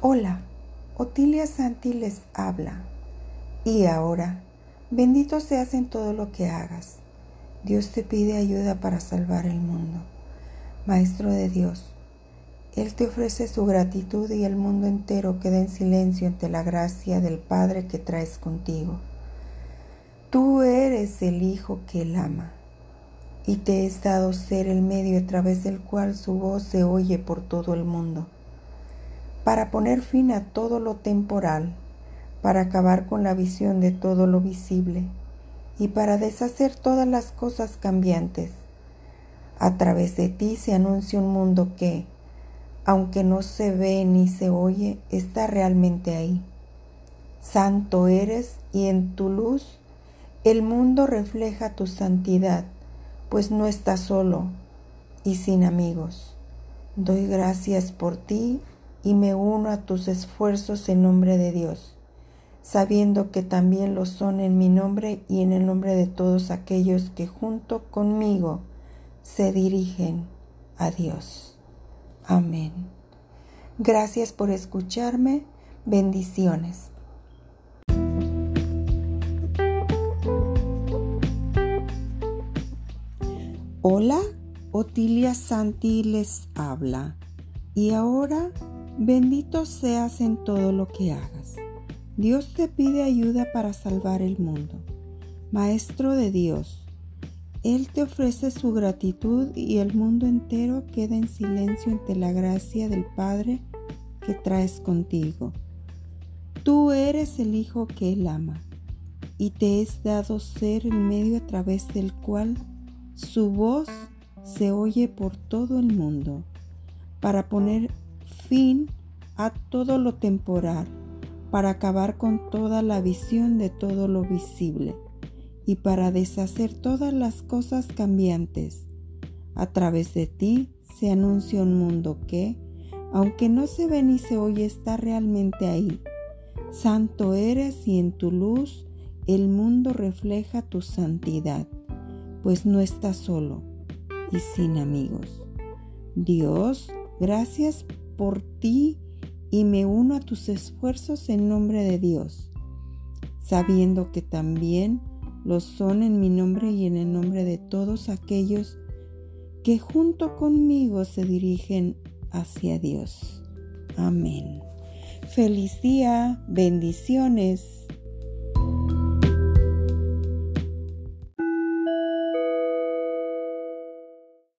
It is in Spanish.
Hola, Otilia Santi les habla. Y ahora, bendito seas en todo lo que hagas. Dios te pide ayuda para salvar el mundo. Maestro de Dios, Él te ofrece su gratitud y el mundo entero queda en silencio ante la gracia del Padre que traes contigo. Tú eres el Hijo que Él ama y te es dado ser el medio a través del cual su voz se oye por todo el mundo, para poner fin a todo lo temporal, para acabar con la visión de todo lo visible y para deshacer todas las cosas cambiantes. A través de ti se anuncia un mundo que, aunque no se ve ni se oye, está realmente ahí. Santo eres y en tu luz el mundo refleja tu santidad pues no estás solo y sin amigos. Doy gracias por ti y me uno a tus esfuerzos en nombre de Dios, sabiendo que también lo son en mi nombre y en el nombre de todos aquellos que junto conmigo se dirigen a Dios. Amén. Gracias por escucharme. Bendiciones. Hola, Otilia Santi les habla. Y ahora, bendito seas en todo lo que hagas. Dios te pide ayuda para salvar el mundo. Maestro de Dios, Él te ofrece su gratitud y el mundo entero queda en silencio ante la gracia del Padre que traes contigo. Tú eres el Hijo que Él ama y te es dado ser el medio a través del cual su voz se oye por todo el mundo para poner fin a todo lo temporal, para acabar con toda la visión de todo lo visible y para deshacer todas las cosas cambiantes. A través de ti se anuncia un mundo que, aunque no se ve ni se oye, está realmente ahí. Santo eres y en tu luz el mundo refleja tu santidad pues no estás solo y sin amigos. Dios, gracias por ti y me uno a tus esfuerzos en nombre de Dios, sabiendo que también lo son en mi nombre y en el nombre de todos aquellos que junto conmigo se dirigen hacia Dios. Amén. Feliz día, bendiciones.